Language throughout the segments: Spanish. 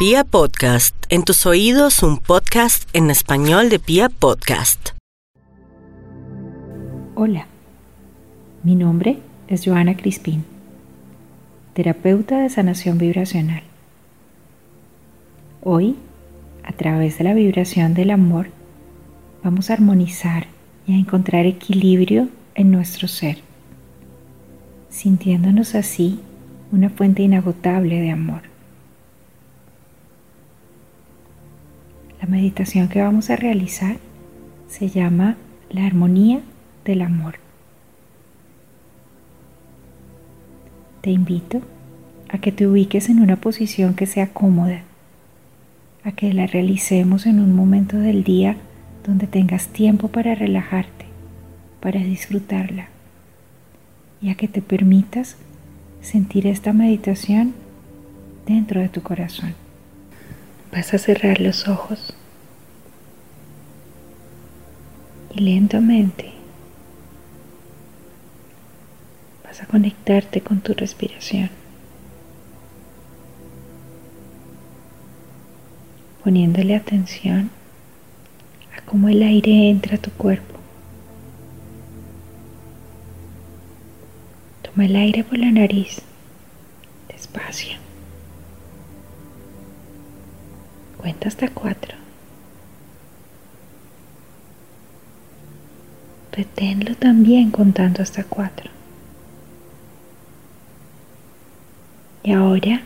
Pia Podcast, en tus oídos un podcast en español de Pia Podcast. Hola, mi nombre es Joana Crispín, terapeuta de sanación vibracional. Hoy, a través de la vibración del amor, vamos a armonizar y a encontrar equilibrio en nuestro ser, sintiéndonos así una fuente inagotable de amor. La meditación que vamos a realizar se llama la armonía del amor. Te invito a que te ubiques en una posición que sea cómoda, a que la realicemos en un momento del día donde tengas tiempo para relajarte, para disfrutarla y a que te permitas sentir esta meditación dentro de tu corazón. Vas a cerrar los ojos y lentamente vas a conectarte con tu respiración, poniéndole atención a cómo el aire entra a tu cuerpo. Toma el aire por la nariz, despacio. Cuenta hasta cuatro. Reténlo también contando hasta cuatro. Y ahora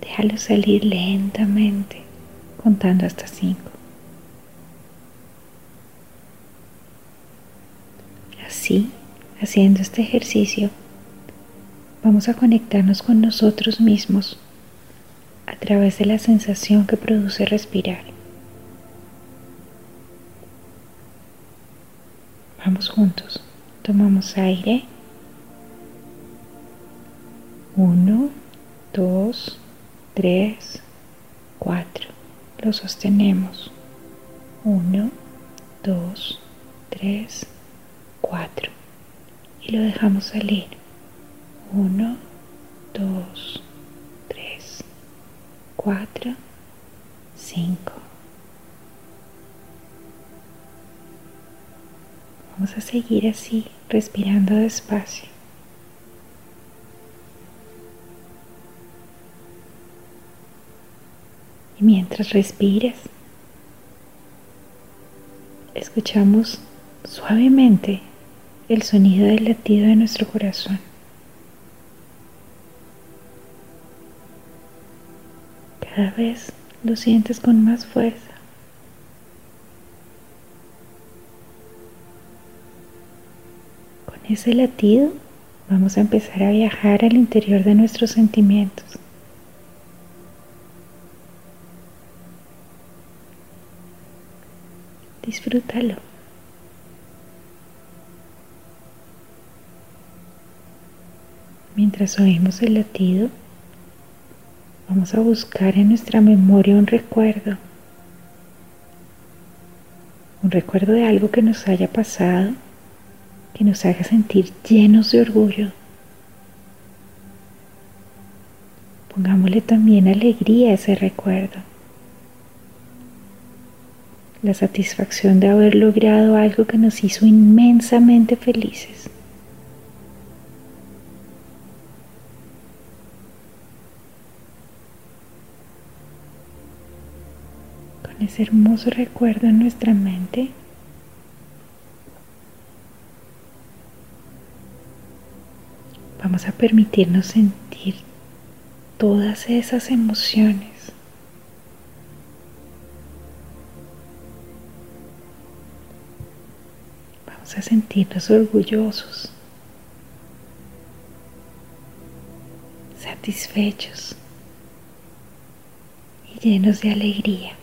déjalo salir lentamente contando hasta cinco. Así, haciendo este ejercicio, vamos a conectarnos con nosotros mismos través de la sensación que produce respirar. Vamos juntos. Tomamos aire. Uno, dos, tres, cuatro. Lo sostenemos. Uno, dos, tres, cuatro. Y lo dejamos salir. Uno, dos, cuatro, cinco. Vamos a seguir así, respirando despacio. Y mientras respires, escuchamos suavemente el sonido del latido de nuestro corazón. Cada vez lo sientes con más fuerza. ese latido vamos a empezar a viajar al interior de nuestros sentimientos. Disfrútalo. Mientras oímos el latido, vamos a buscar en nuestra memoria un recuerdo. Un recuerdo de algo que nos haya pasado que nos haga sentir llenos de orgullo. Pongámosle también alegría a ese recuerdo. La satisfacción de haber logrado algo que nos hizo inmensamente felices. Ese hermoso recuerdo en nuestra mente, Vamos a permitirnos sentir todas esas emociones. Vamos a sentirnos orgullosos, satisfechos y llenos de alegría.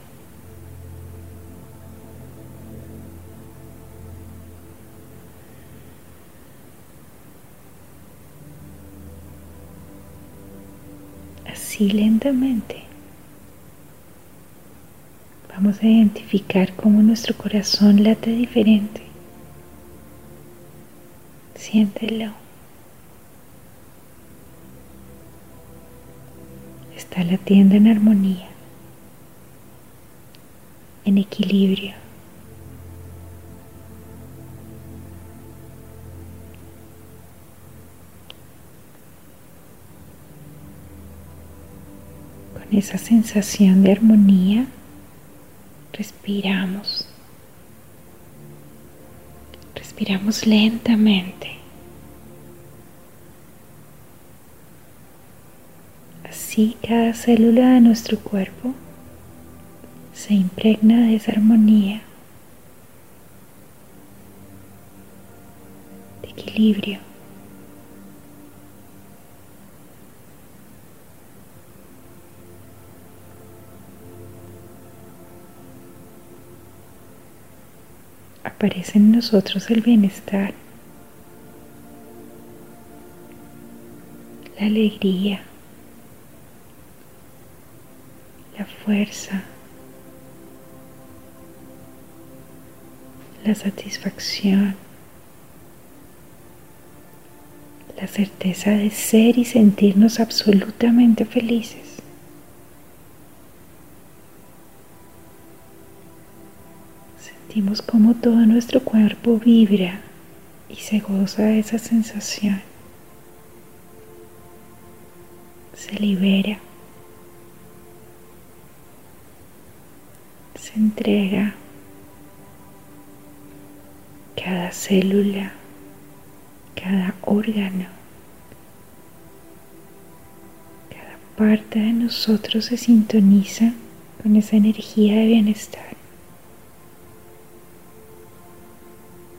así lentamente vamos a identificar cómo nuestro corazón late diferente. Siéntelo. Está latiendo en armonía, en equilibrio. Esa sensación de armonía, respiramos. Respiramos lentamente. Así cada célula de nuestro cuerpo se impregna de esa armonía, de equilibrio. Aparece en nosotros el bienestar, la alegría, la fuerza, la satisfacción, la certeza de ser y sentirnos absolutamente felices. Sentimos como todo nuestro cuerpo vibra y se goza de esa sensación. Se libera. Se entrega cada célula, cada órgano, cada parte de nosotros se sintoniza con esa energía de bienestar.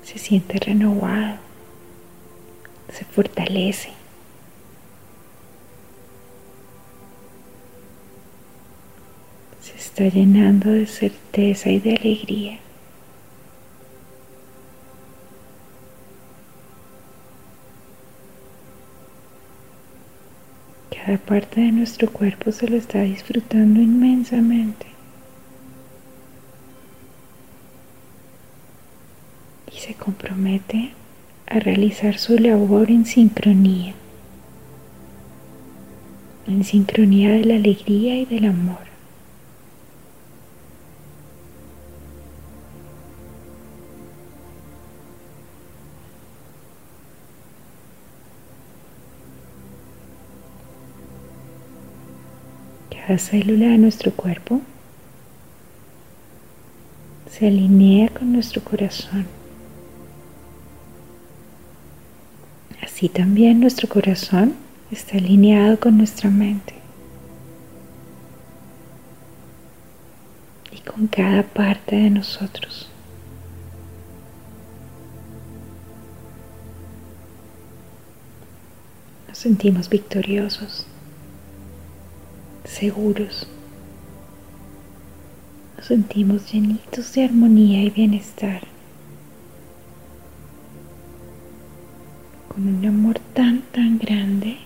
Se siente renovado, se fortalece. Se está llenando de certeza y de alegría. Cada parte de nuestro cuerpo se lo está disfrutando inmensamente. Se compromete a realizar su labor en sincronía. En sincronía de la alegría y del amor. Cada célula de nuestro cuerpo se alinea con nuestro corazón. Así también nuestro corazón está alineado con nuestra mente. Y con cada parte de nosotros. Nos sentimos victoriosos seguros. Nos sentimos llenitos de armonía y bienestar. Un amor tan, tan grande.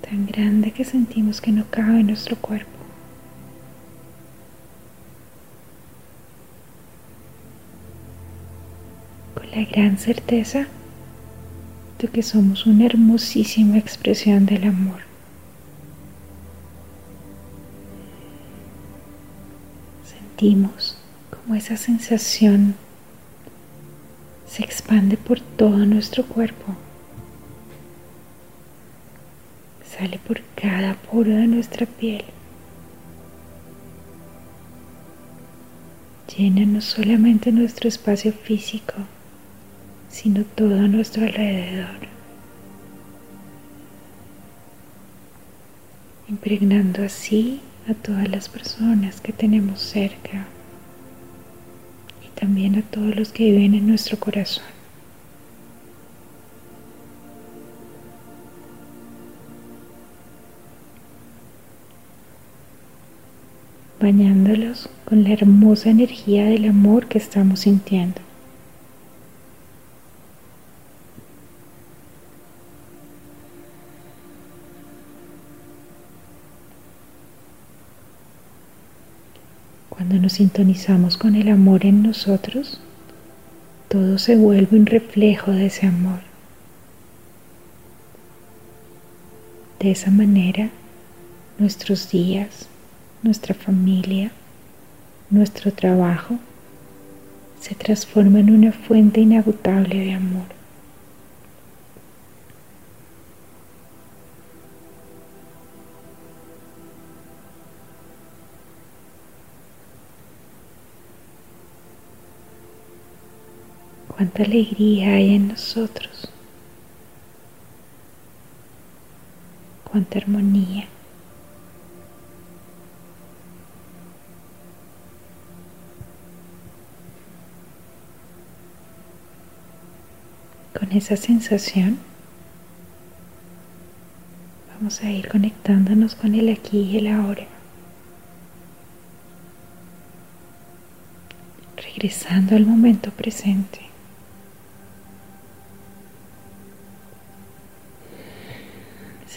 Tan grande que sentimos que no cabe en nuestro cuerpo. Con la gran certeza de que somos una hermosísima expresión del amor. sentimos como esa sensación se expande por todo nuestro cuerpo. Sale por cada poro de nuestra piel. Llena no solamente nuestro espacio físico, sino todo nuestro alrededor. Impregnando así a todas las personas que tenemos cerca también a todos los que viven en nuestro corazón. bañándolos con la hermosa energía del amor que estamos sintiendo. Cuando nos sintonizamos con el amor en nosotros, todo se vuelve un reflejo de ese amor. De esa manera, nuestros días, nuestra familia, nuestro trabajo se transforma en una fuente inagotable de amor. Cuánta alegría hay en nosotros. Cuánta armonía. Con esa sensación vamos a ir conectándonos con el aquí y el ahora. Regresando al momento presente.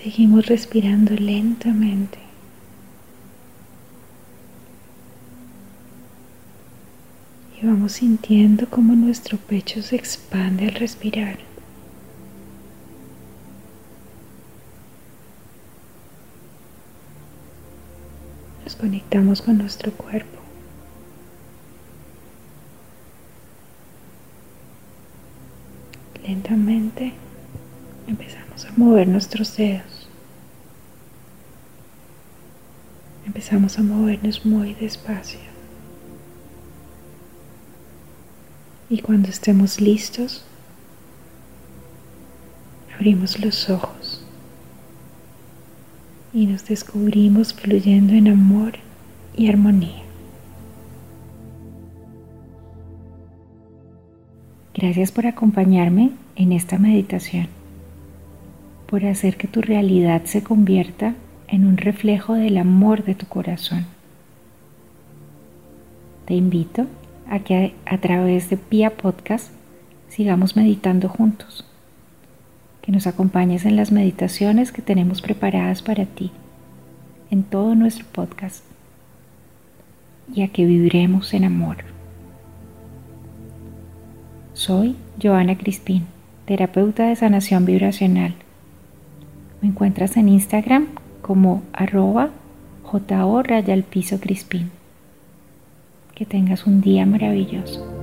Seguimos respirando lentamente. Y vamos sintiendo cómo nuestro pecho se expande al respirar. Nos conectamos con nuestro cuerpo. Lentamente empezamos a mover nuestros dedos. empezamos a movernos muy despacio. Y cuando estemos listos, abrimos los ojos y nos descubrimos fluyendo en amor y armonía. Gracias por acompañarme en esta meditación, por hacer que tu realidad se convierta en un reflejo del amor de tu corazón. Te invito a que a través de Pia Podcast sigamos meditando juntos, que nos acompañes en las meditaciones que tenemos preparadas para ti en todo nuestro podcast y a que viviremos en amor. Soy Joana Crispín, terapeuta de sanación vibracional. Me encuentras en Instagram como arroba jo raya al piso crispín. Que tengas un día maravilloso.